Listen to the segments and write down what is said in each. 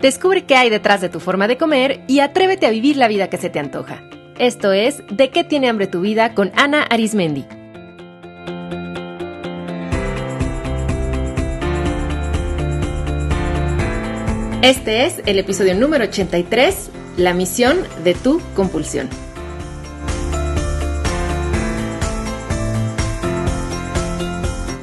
Descubre qué hay detrás de tu forma de comer y atrévete a vivir la vida que se te antoja. Esto es De qué tiene hambre tu vida con Ana Arismendi. Este es el episodio número 83, la misión de tu compulsión.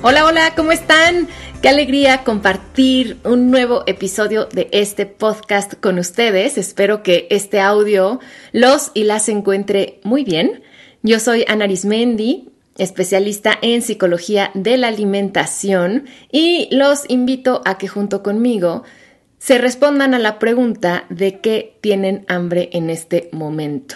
Hola, hola, ¿cómo están? Qué alegría compartir un nuevo episodio de este podcast con ustedes. Espero que este audio los y las encuentre muy bien. Yo soy Ana Arismendi, especialista en psicología de la alimentación y los invito a que junto conmigo se respondan a la pregunta de qué tienen hambre en este momento.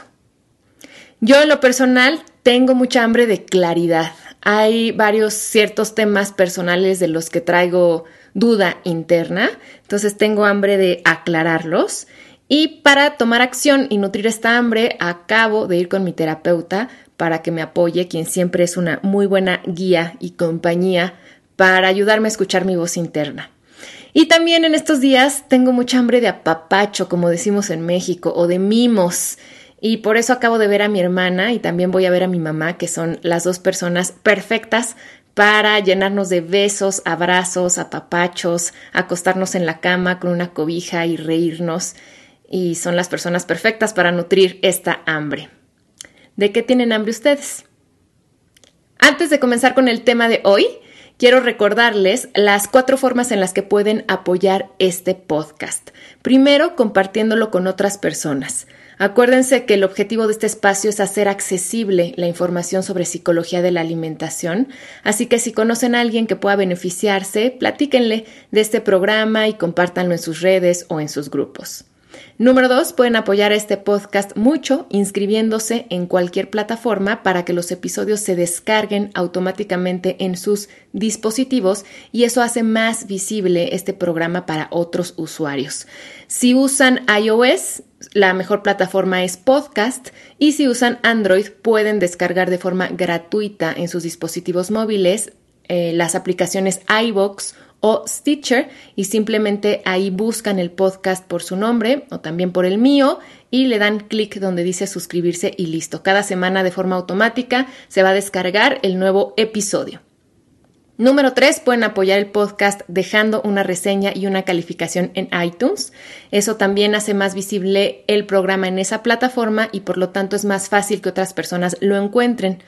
Yo en lo personal tengo mucha hambre de claridad, hay varios ciertos temas personales de los que traigo duda interna, entonces tengo hambre de aclararlos. Y para tomar acción y nutrir esta hambre, acabo de ir con mi terapeuta para que me apoye, quien siempre es una muy buena guía y compañía para ayudarme a escuchar mi voz interna. Y también en estos días tengo mucha hambre de apapacho, como decimos en México, o de mimos. Y por eso acabo de ver a mi hermana y también voy a ver a mi mamá, que son las dos personas perfectas para llenarnos de besos, abrazos, apapachos, acostarnos en la cama con una cobija y reírnos. Y son las personas perfectas para nutrir esta hambre. ¿De qué tienen hambre ustedes? Antes de comenzar con el tema de hoy, quiero recordarles las cuatro formas en las que pueden apoyar este podcast. Primero, compartiéndolo con otras personas. Acuérdense que el objetivo de este espacio es hacer accesible la información sobre psicología de la alimentación, así que si conocen a alguien que pueda beneficiarse, platíquenle de este programa y compártanlo en sus redes o en sus grupos. Número dos, pueden apoyar a este podcast mucho inscribiéndose en cualquier plataforma para que los episodios se descarguen automáticamente en sus dispositivos y eso hace más visible este programa para otros usuarios. Si usan iOS, la mejor plataforma es Podcast y si usan Android pueden descargar de forma gratuita en sus dispositivos móviles eh, las aplicaciones iBox o Stitcher y simplemente ahí buscan el podcast por su nombre o también por el mío y le dan clic donde dice suscribirse y listo. Cada semana de forma automática se va a descargar el nuevo episodio. Número 3, pueden apoyar el podcast dejando una reseña y una calificación en iTunes. Eso también hace más visible el programa en esa plataforma y por lo tanto es más fácil que otras personas lo encuentren.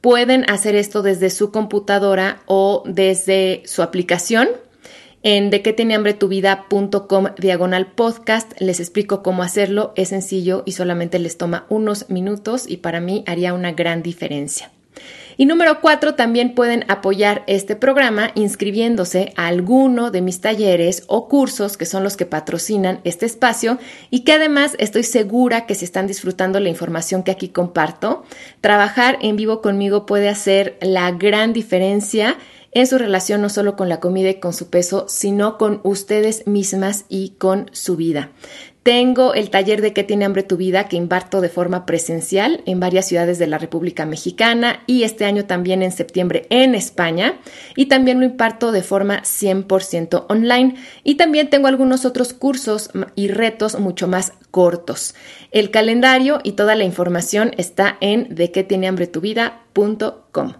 Pueden hacer esto desde su computadora o desde su aplicación. En de qué tiene hambre tu vida.com diagonal podcast les explico cómo hacerlo. Es sencillo y solamente les toma unos minutos y para mí haría una gran diferencia. Y número cuatro, también pueden apoyar este programa inscribiéndose a alguno de mis talleres o cursos que son los que patrocinan este espacio y que además estoy segura que se están disfrutando la información que aquí comparto. Trabajar en vivo conmigo puede hacer la gran diferencia en su relación no solo con la comida y con su peso, sino con ustedes mismas y con su vida. Tengo el taller de qué tiene hambre tu vida que imparto de forma presencial en varias ciudades de la República Mexicana y este año también en septiembre en España y también lo imparto de forma 100% online y también tengo algunos otros cursos y retos mucho más cortos. El calendario y toda la información está en de qué tiene hambre tu vida.com.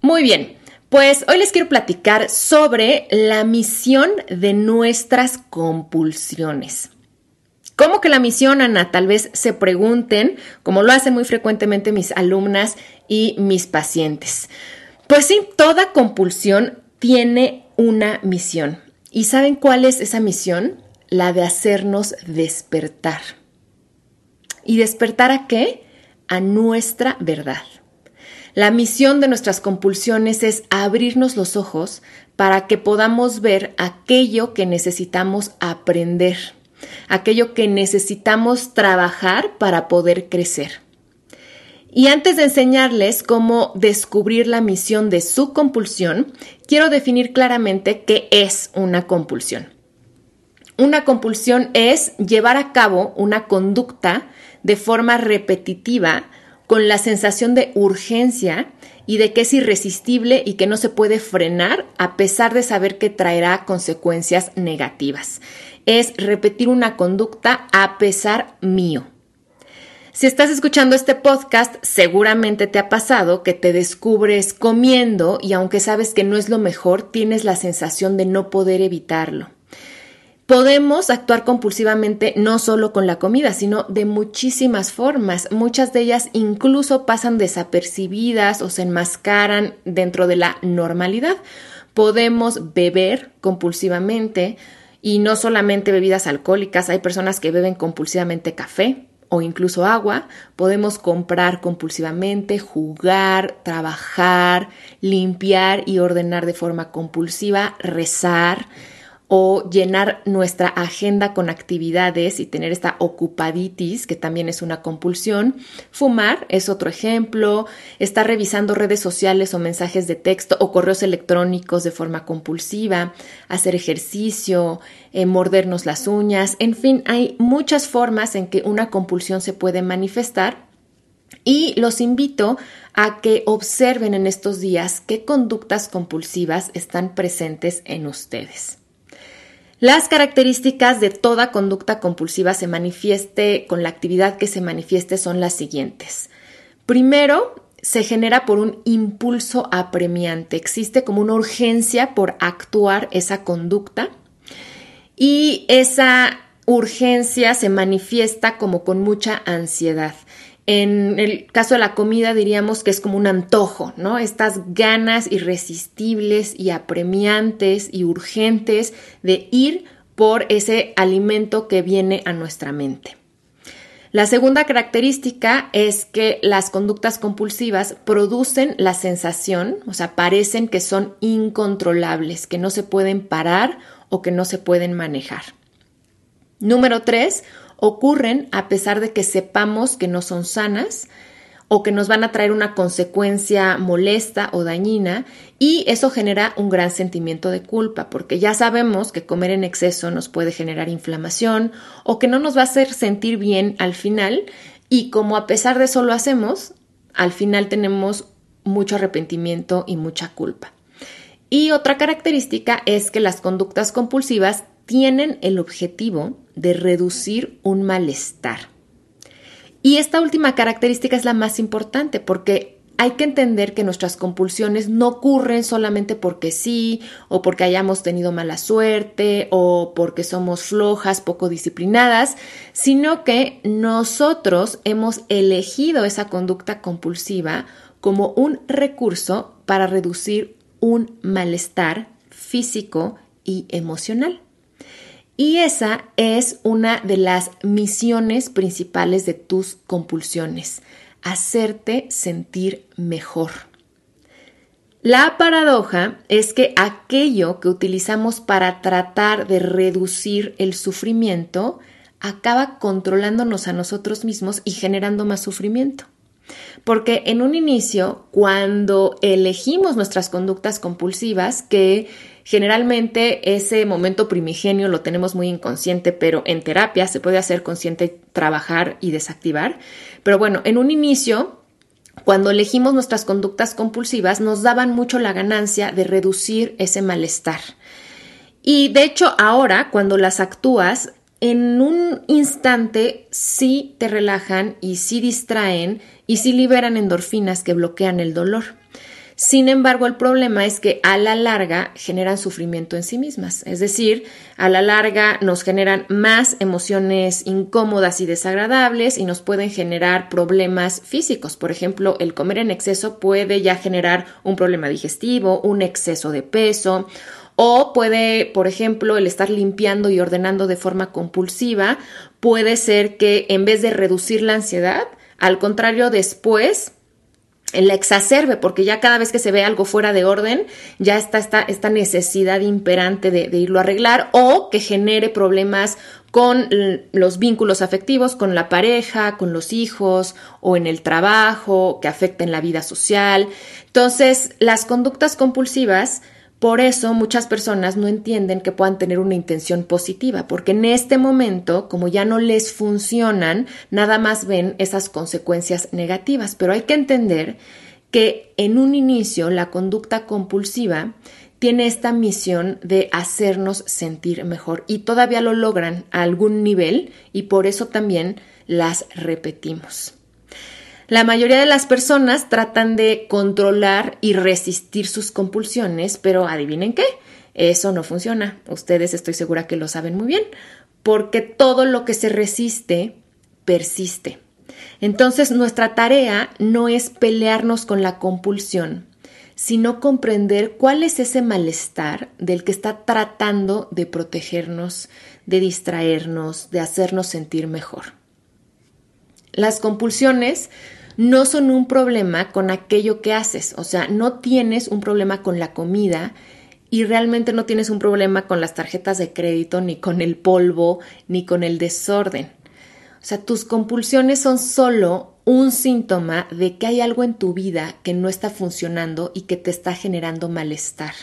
Muy bien, pues hoy les quiero platicar sobre la misión de nuestras compulsiones. ¿Cómo que la misión, Ana? Tal vez se pregunten, como lo hacen muy frecuentemente mis alumnas y mis pacientes. Pues sí, toda compulsión tiene una misión. ¿Y saben cuál es esa misión? La de hacernos despertar. ¿Y despertar a qué? A nuestra verdad. La misión de nuestras compulsiones es abrirnos los ojos para que podamos ver aquello que necesitamos aprender, aquello que necesitamos trabajar para poder crecer. Y antes de enseñarles cómo descubrir la misión de su compulsión, quiero definir claramente qué es una compulsión. Una compulsión es llevar a cabo una conducta de forma repetitiva con la sensación de urgencia y de que es irresistible y que no se puede frenar a pesar de saber que traerá consecuencias negativas. Es repetir una conducta a pesar mío. Si estás escuchando este podcast, seguramente te ha pasado que te descubres comiendo y aunque sabes que no es lo mejor, tienes la sensación de no poder evitarlo. Podemos actuar compulsivamente no solo con la comida, sino de muchísimas formas. Muchas de ellas incluso pasan desapercibidas o se enmascaran dentro de la normalidad. Podemos beber compulsivamente y no solamente bebidas alcohólicas, hay personas que beben compulsivamente café o incluso agua. Podemos comprar compulsivamente, jugar, trabajar, limpiar y ordenar de forma compulsiva, rezar o llenar nuestra agenda con actividades y tener esta ocupaditis, que también es una compulsión. Fumar es otro ejemplo, estar revisando redes sociales o mensajes de texto o correos electrónicos de forma compulsiva, hacer ejercicio, eh, mordernos las uñas, en fin, hay muchas formas en que una compulsión se puede manifestar y los invito a que observen en estos días qué conductas compulsivas están presentes en ustedes. Las características de toda conducta compulsiva se manifieste con la actividad que se manifieste son las siguientes. Primero, se genera por un impulso apremiante, existe como una urgencia por actuar esa conducta y esa urgencia se manifiesta como con mucha ansiedad. En el caso de la comida diríamos que es como un antojo, ¿no? Estas ganas irresistibles y apremiantes y urgentes de ir por ese alimento que viene a nuestra mente. La segunda característica es que las conductas compulsivas producen la sensación, o sea, parecen que son incontrolables, que no se pueden parar o que no se pueden manejar. Número tres, ocurren a pesar de que sepamos que no son sanas o que nos van a traer una consecuencia molesta o dañina y eso genera un gran sentimiento de culpa porque ya sabemos que comer en exceso nos puede generar inflamación o que no nos va a hacer sentir bien al final y como a pesar de eso lo hacemos, al final tenemos mucho arrepentimiento y mucha culpa. Y otra característica es que las conductas compulsivas tienen el objetivo de reducir un malestar. Y esta última característica es la más importante porque hay que entender que nuestras compulsiones no ocurren solamente porque sí, o porque hayamos tenido mala suerte, o porque somos flojas, poco disciplinadas, sino que nosotros hemos elegido esa conducta compulsiva como un recurso para reducir un malestar físico y emocional. Y esa es una de las misiones principales de tus compulsiones, hacerte sentir mejor. La paradoja es que aquello que utilizamos para tratar de reducir el sufrimiento acaba controlándonos a nosotros mismos y generando más sufrimiento. Porque en un inicio, cuando elegimos nuestras conductas compulsivas, que Generalmente ese momento primigenio lo tenemos muy inconsciente, pero en terapia se puede hacer consciente trabajar y desactivar. Pero bueno, en un inicio, cuando elegimos nuestras conductas compulsivas, nos daban mucho la ganancia de reducir ese malestar. Y de hecho ahora, cuando las actúas, en un instante sí te relajan y sí distraen y sí liberan endorfinas que bloquean el dolor. Sin embargo, el problema es que a la larga generan sufrimiento en sí mismas, es decir, a la larga nos generan más emociones incómodas y desagradables y nos pueden generar problemas físicos. Por ejemplo, el comer en exceso puede ya generar un problema digestivo, un exceso de peso o puede, por ejemplo, el estar limpiando y ordenando de forma compulsiva, puede ser que en vez de reducir la ansiedad, al contrario, después la exacerbe, porque ya cada vez que se ve algo fuera de orden, ya está esta, esta necesidad imperante de, de, irlo a arreglar o que genere problemas con los vínculos afectivos, con la pareja, con los hijos o en el trabajo, que afecten la vida social. Entonces, las conductas compulsivas por eso muchas personas no entienden que puedan tener una intención positiva, porque en este momento, como ya no les funcionan, nada más ven esas consecuencias negativas. Pero hay que entender que en un inicio la conducta compulsiva tiene esta misión de hacernos sentir mejor y todavía lo logran a algún nivel y por eso también las repetimos. La mayoría de las personas tratan de controlar y resistir sus compulsiones, pero adivinen qué, eso no funciona. Ustedes estoy segura que lo saben muy bien, porque todo lo que se resiste persiste. Entonces nuestra tarea no es pelearnos con la compulsión, sino comprender cuál es ese malestar del que está tratando de protegernos, de distraernos, de hacernos sentir mejor. Las compulsiones no son un problema con aquello que haces, o sea, no tienes un problema con la comida y realmente no tienes un problema con las tarjetas de crédito, ni con el polvo, ni con el desorden. O sea, tus compulsiones son solo un síntoma de que hay algo en tu vida que no está funcionando y que te está generando malestar.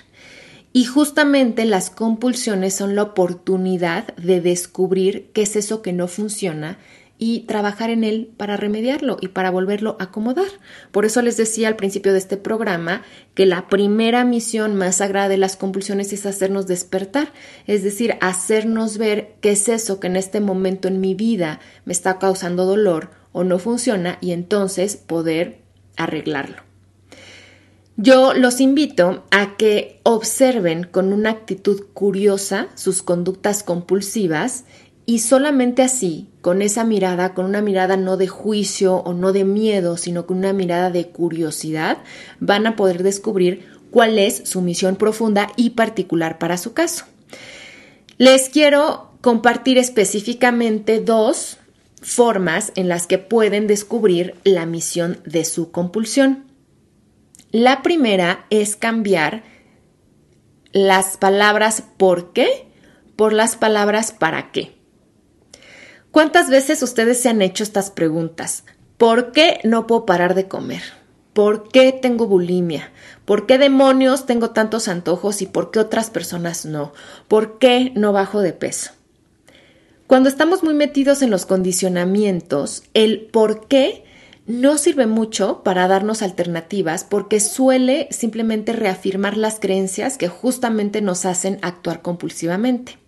Y justamente las compulsiones son la oportunidad de descubrir qué es eso que no funciona y trabajar en él para remediarlo y para volverlo a acomodar. Por eso les decía al principio de este programa que la primera misión más sagrada de las compulsiones es hacernos despertar, es decir, hacernos ver qué es eso que en este momento en mi vida me está causando dolor o no funciona y entonces poder arreglarlo. Yo los invito a que observen con una actitud curiosa sus conductas compulsivas y solamente así, con esa mirada, con una mirada no de juicio o no de miedo, sino con una mirada de curiosidad, van a poder descubrir cuál es su misión profunda y particular para su caso. Les quiero compartir específicamente dos formas en las que pueden descubrir la misión de su compulsión. La primera es cambiar las palabras por qué por las palabras para qué. ¿Cuántas veces ustedes se han hecho estas preguntas? ¿Por qué no puedo parar de comer? ¿Por qué tengo bulimia? ¿Por qué demonios tengo tantos antojos y por qué otras personas no? ¿Por qué no bajo de peso? Cuando estamos muy metidos en los condicionamientos, el por qué no sirve mucho para darnos alternativas porque suele simplemente reafirmar las creencias que justamente nos hacen actuar compulsivamente.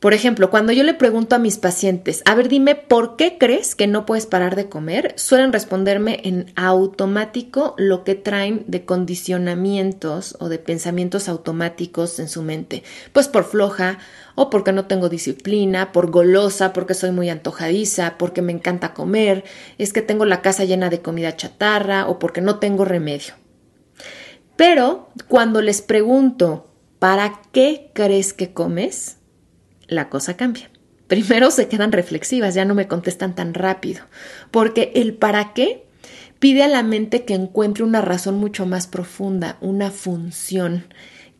Por ejemplo, cuando yo le pregunto a mis pacientes, a ver, dime, ¿por qué crees que no puedes parar de comer? Suelen responderme en automático lo que traen de condicionamientos o de pensamientos automáticos en su mente. Pues por floja, o porque no tengo disciplina, por golosa, porque soy muy antojadiza, porque me encanta comer, es que tengo la casa llena de comida chatarra o porque no tengo remedio. Pero cuando les pregunto, ¿para qué crees que comes? La cosa cambia. Primero se quedan reflexivas, ya no me contestan tan rápido, porque el para qué pide a la mente que encuentre una razón mucho más profunda, una función,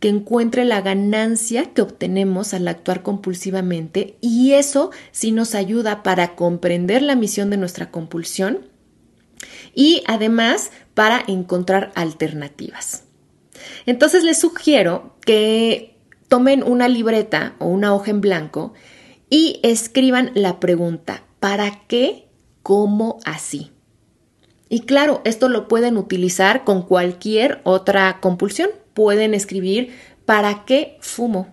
que encuentre la ganancia que obtenemos al actuar compulsivamente y eso sí nos ayuda para comprender la misión de nuestra compulsión y además para encontrar alternativas. Entonces les sugiero que tomen una libreta o una hoja en blanco y escriban la pregunta, ¿para qué? ¿Cómo así? Y claro, esto lo pueden utilizar con cualquier otra compulsión. Pueden escribir, ¿para qué fumo?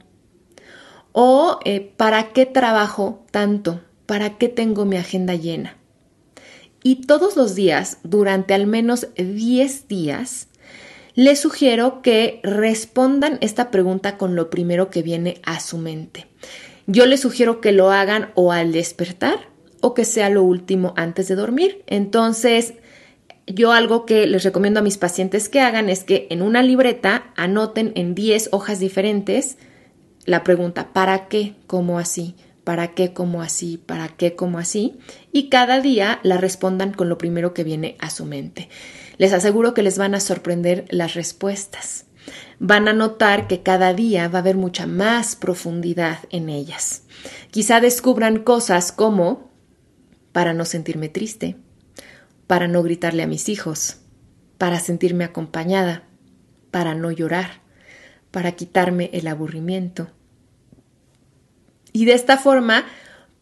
O eh, ¿para qué trabajo tanto? ¿Para qué tengo mi agenda llena? Y todos los días, durante al menos 10 días, les sugiero que respondan esta pregunta con lo primero que viene a su mente. Yo les sugiero que lo hagan o al despertar o que sea lo último antes de dormir. Entonces, yo algo que les recomiendo a mis pacientes que hagan es que en una libreta anoten en 10 hojas diferentes la pregunta ¿para qué? ¿Cómo así? ¿Para qué? ¿Cómo así? ¿Para qué? ¿Cómo así? Y cada día la respondan con lo primero que viene a su mente. Les aseguro que les van a sorprender las respuestas. Van a notar que cada día va a haber mucha más profundidad en ellas. Quizá descubran cosas como para no sentirme triste, para no gritarle a mis hijos, para sentirme acompañada, para no llorar, para quitarme el aburrimiento. Y de esta forma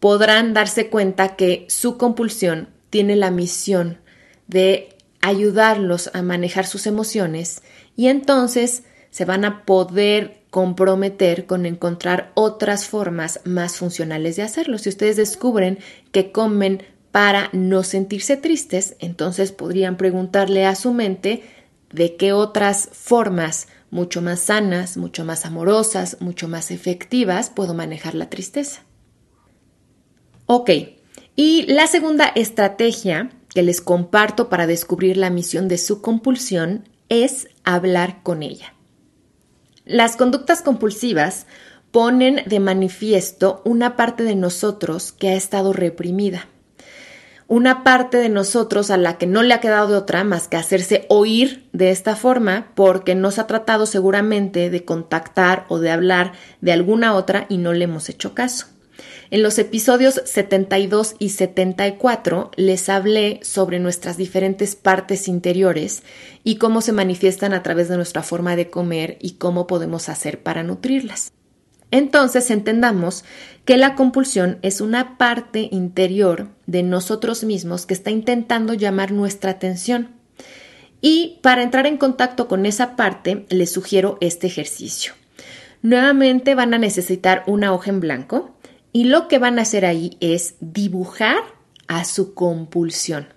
podrán darse cuenta que su compulsión tiene la misión de ayudarlos a manejar sus emociones y entonces se van a poder comprometer con encontrar otras formas más funcionales de hacerlo. Si ustedes descubren que comen para no sentirse tristes, entonces podrían preguntarle a su mente de qué otras formas mucho más sanas, mucho más amorosas, mucho más efectivas puedo manejar la tristeza. Ok, y la segunda estrategia que les comparto para descubrir la misión de su compulsión es hablar con ella. Las conductas compulsivas ponen de manifiesto una parte de nosotros que ha estado reprimida una parte de nosotros a la que no le ha quedado de otra más que hacerse oír de esta forma porque nos ha tratado seguramente de contactar o de hablar de alguna otra y no le hemos hecho caso. En los episodios 72 y 74 les hablé sobre nuestras diferentes partes interiores y cómo se manifiestan a través de nuestra forma de comer y cómo podemos hacer para nutrirlas. Entonces entendamos que la compulsión es una parte interior de nosotros mismos que está intentando llamar nuestra atención. Y para entrar en contacto con esa parte, les sugiero este ejercicio. Nuevamente van a necesitar una hoja en blanco y lo que van a hacer ahí es dibujar a su compulsión.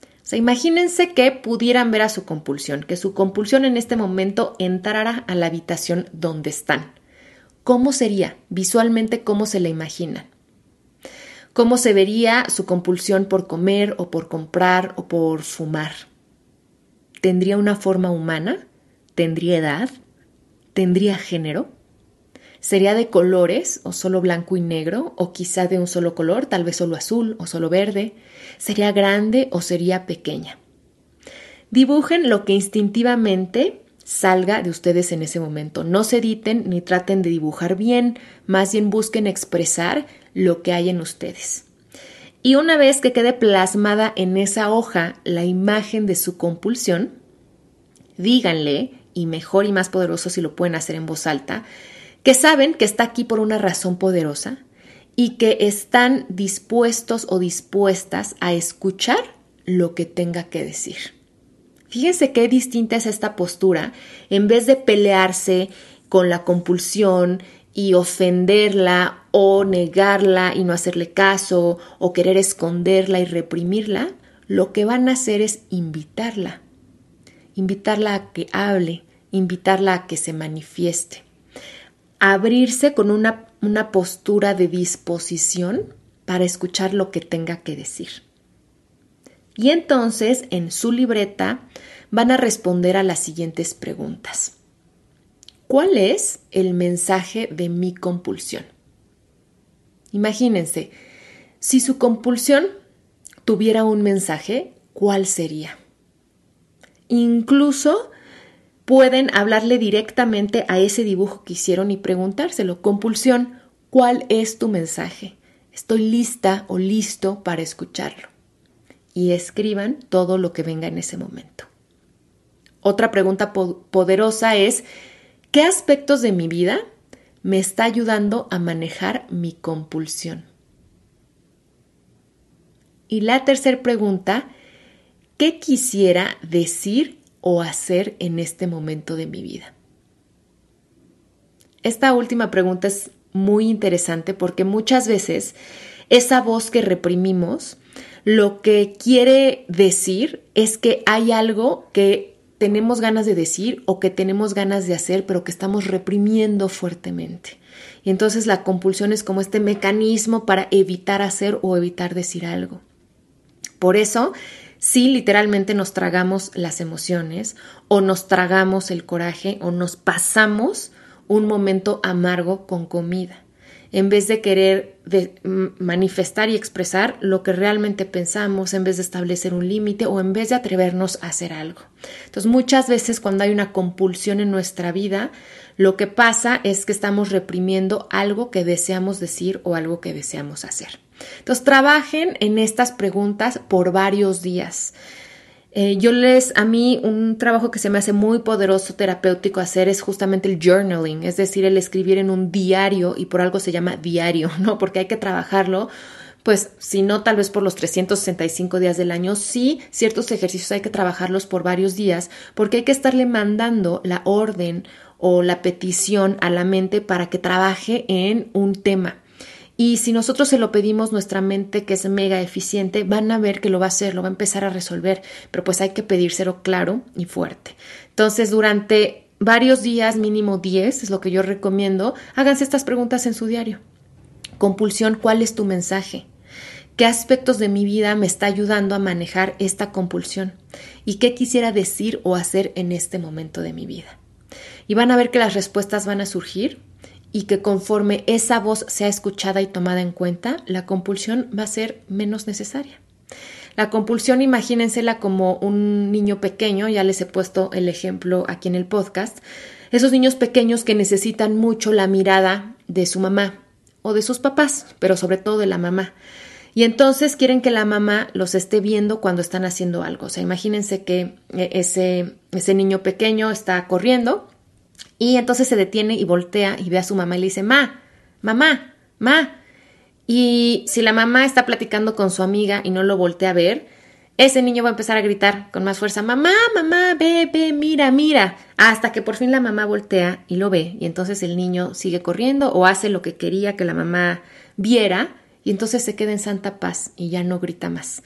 O sea, imagínense que pudieran ver a su compulsión, que su compulsión en este momento entrara a la habitación donde están. ¿Cómo sería visualmente cómo se la imaginan? ¿Cómo se vería su compulsión por comer o por comprar o por fumar? ¿Tendría una forma humana? ¿Tendría edad? ¿Tendría género? ¿Sería de colores o solo blanco y negro o quizá de un solo color, tal vez solo azul o solo verde? ¿Sería grande o sería pequeña? Dibujen lo que instintivamente salga de ustedes en ese momento. No se editen ni traten de dibujar bien, más bien busquen expresar lo que hay en ustedes. Y una vez que quede plasmada en esa hoja la imagen de su compulsión, díganle, y mejor y más poderoso si lo pueden hacer en voz alta, que saben que está aquí por una razón poderosa y que están dispuestos o dispuestas a escuchar lo que tenga que decir. Fíjense qué distinta es esta postura. En vez de pelearse con la compulsión y ofenderla o negarla y no hacerle caso o querer esconderla y reprimirla, lo que van a hacer es invitarla. Invitarla a que hable, invitarla a que se manifieste. Abrirse con una, una postura de disposición para escuchar lo que tenga que decir. Y entonces en su libreta van a responder a las siguientes preguntas. ¿Cuál es el mensaje de mi compulsión? Imagínense, si su compulsión tuviera un mensaje, ¿cuál sería? Incluso pueden hablarle directamente a ese dibujo que hicieron y preguntárselo. Compulsión, ¿cuál es tu mensaje? Estoy lista o listo para escucharlo y escriban todo lo que venga en ese momento. Otra pregunta poderosa es, ¿qué aspectos de mi vida me está ayudando a manejar mi compulsión? Y la tercera pregunta, ¿qué quisiera decir o hacer en este momento de mi vida? Esta última pregunta es muy interesante porque muchas veces esa voz que reprimimos lo que quiere decir es que hay algo que tenemos ganas de decir o que tenemos ganas de hacer, pero que estamos reprimiendo fuertemente. Y entonces la compulsión es como este mecanismo para evitar hacer o evitar decir algo. Por eso, si literalmente nos tragamos las emociones o nos tragamos el coraje o nos pasamos un momento amargo con comida en vez de querer manifestar y expresar lo que realmente pensamos, en vez de establecer un límite o en vez de atrevernos a hacer algo. Entonces, muchas veces cuando hay una compulsión en nuestra vida, lo que pasa es que estamos reprimiendo algo que deseamos decir o algo que deseamos hacer. Entonces, trabajen en estas preguntas por varios días. Eh, yo les, a mí un trabajo que se me hace muy poderoso terapéutico hacer es justamente el journaling, es decir, el escribir en un diario y por algo se llama diario, ¿no? Porque hay que trabajarlo pues si no tal vez por los 365 días del año, sí, ciertos ejercicios hay que trabajarlos por varios días porque hay que estarle mandando la orden o la petición a la mente para que trabaje en un tema. Y si nosotros se lo pedimos, nuestra mente, que es mega eficiente, van a ver que lo va a hacer, lo va a empezar a resolver, pero pues hay que pedírselo claro y fuerte. Entonces, durante varios días, mínimo 10, es lo que yo recomiendo, háganse estas preguntas en su diario. Compulsión, ¿cuál es tu mensaje? ¿Qué aspectos de mi vida me está ayudando a manejar esta compulsión? ¿Y qué quisiera decir o hacer en este momento de mi vida? Y van a ver que las respuestas van a surgir y que conforme esa voz sea escuchada y tomada en cuenta, la compulsión va a ser menos necesaria. La compulsión, imagínensela como un niño pequeño, ya les he puesto el ejemplo aquí en el podcast, esos niños pequeños que necesitan mucho la mirada de su mamá o de sus papás, pero sobre todo de la mamá. Y entonces quieren que la mamá los esté viendo cuando están haciendo algo. O sea, imagínense que eh, ese, ese niño pequeño está corriendo y entonces se detiene y voltea y ve a su mamá y le dice, ma, mamá, ma. Y si la mamá está platicando con su amiga y no lo voltea a ver, ese niño va a empezar a gritar con más fuerza, mamá, mamá, ve, ve, mira, mira, hasta que por fin la mamá voltea y lo ve. Y entonces el niño sigue corriendo o hace lo que quería que la mamá viera y entonces se queda en santa paz y ya no grita más.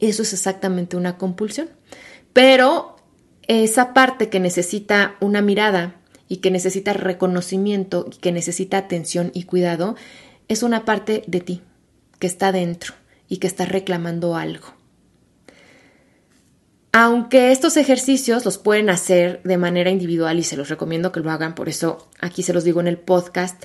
Eso es exactamente una compulsión. Pero esa parte que necesita una mirada, y que necesita reconocimiento y que necesita atención y cuidado, es una parte de ti que está dentro y que está reclamando algo. Aunque estos ejercicios los pueden hacer de manera individual y se los recomiendo que lo hagan, por eso aquí se los digo en el podcast,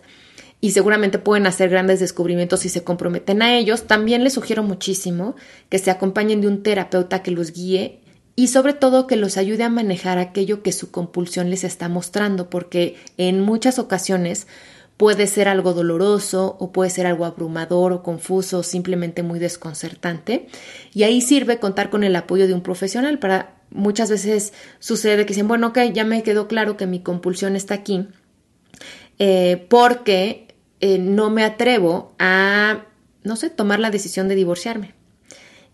y seguramente pueden hacer grandes descubrimientos si se comprometen a ellos, también les sugiero muchísimo que se acompañen de un terapeuta que los guíe y sobre todo que los ayude a manejar aquello que su compulsión les está mostrando, porque en muchas ocasiones puede ser algo doloroso o puede ser algo abrumador o confuso o simplemente muy desconcertante. Y ahí sirve contar con el apoyo de un profesional para muchas veces sucede que dicen, bueno, ok, ya me quedó claro que mi compulsión está aquí eh, porque eh, no me atrevo a, no sé, tomar la decisión de divorciarme.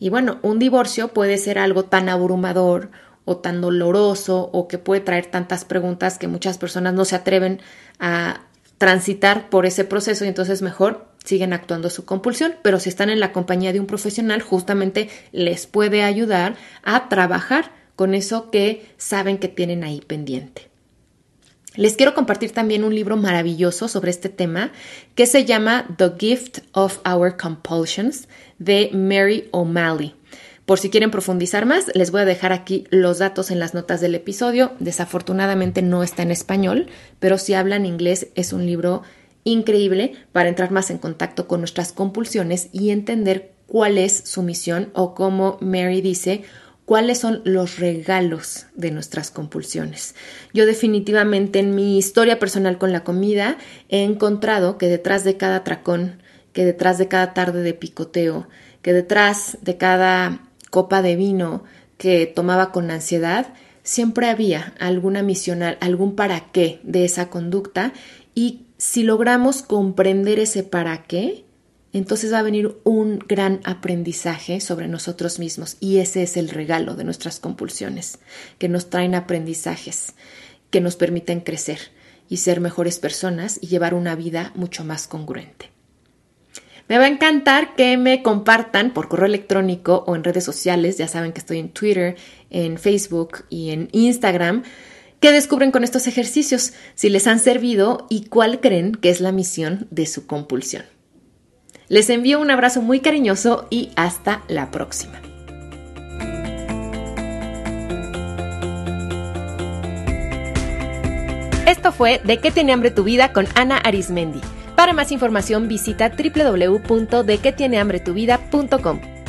Y bueno, un divorcio puede ser algo tan abrumador o tan doloroso o que puede traer tantas preguntas que muchas personas no se atreven a transitar por ese proceso y entonces mejor siguen actuando su compulsión, pero si están en la compañía de un profesional justamente les puede ayudar a trabajar con eso que saben que tienen ahí pendiente. Les quiero compartir también un libro maravilloso sobre este tema que se llama The Gift of Our Compulsions de Mary O'Malley. Por si quieren profundizar más, les voy a dejar aquí los datos en las notas del episodio. Desafortunadamente no está en español, pero si hablan inglés es un libro increíble para entrar más en contacto con nuestras compulsiones y entender cuál es su misión o como Mary dice, cuáles son los regalos de nuestras compulsiones. Yo definitivamente en mi historia personal con la comida he encontrado que detrás de cada tracón, que detrás de cada tarde de picoteo, que detrás de cada copa de vino que tomaba con ansiedad, siempre había alguna misión, algún para qué de esa conducta y si logramos comprender ese para qué, entonces va a venir un gran aprendizaje sobre nosotros mismos y ese es el regalo de nuestras compulsiones, que nos traen aprendizajes, que nos permiten crecer y ser mejores personas y llevar una vida mucho más congruente. Me va a encantar que me compartan por correo electrónico o en redes sociales, ya saben que estoy en Twitter, en Facebook y en Instagram, qué descubren con estos ejercicios, si les han servido y cuál creen que es la misión de su compulsión. Les envío un abrazo muy cariñoso y hasta la próxima. Esto fue De qué tiene hambre tu vida con Ana Arismendi. Para más información visita www.dequetienehambretuvida.com.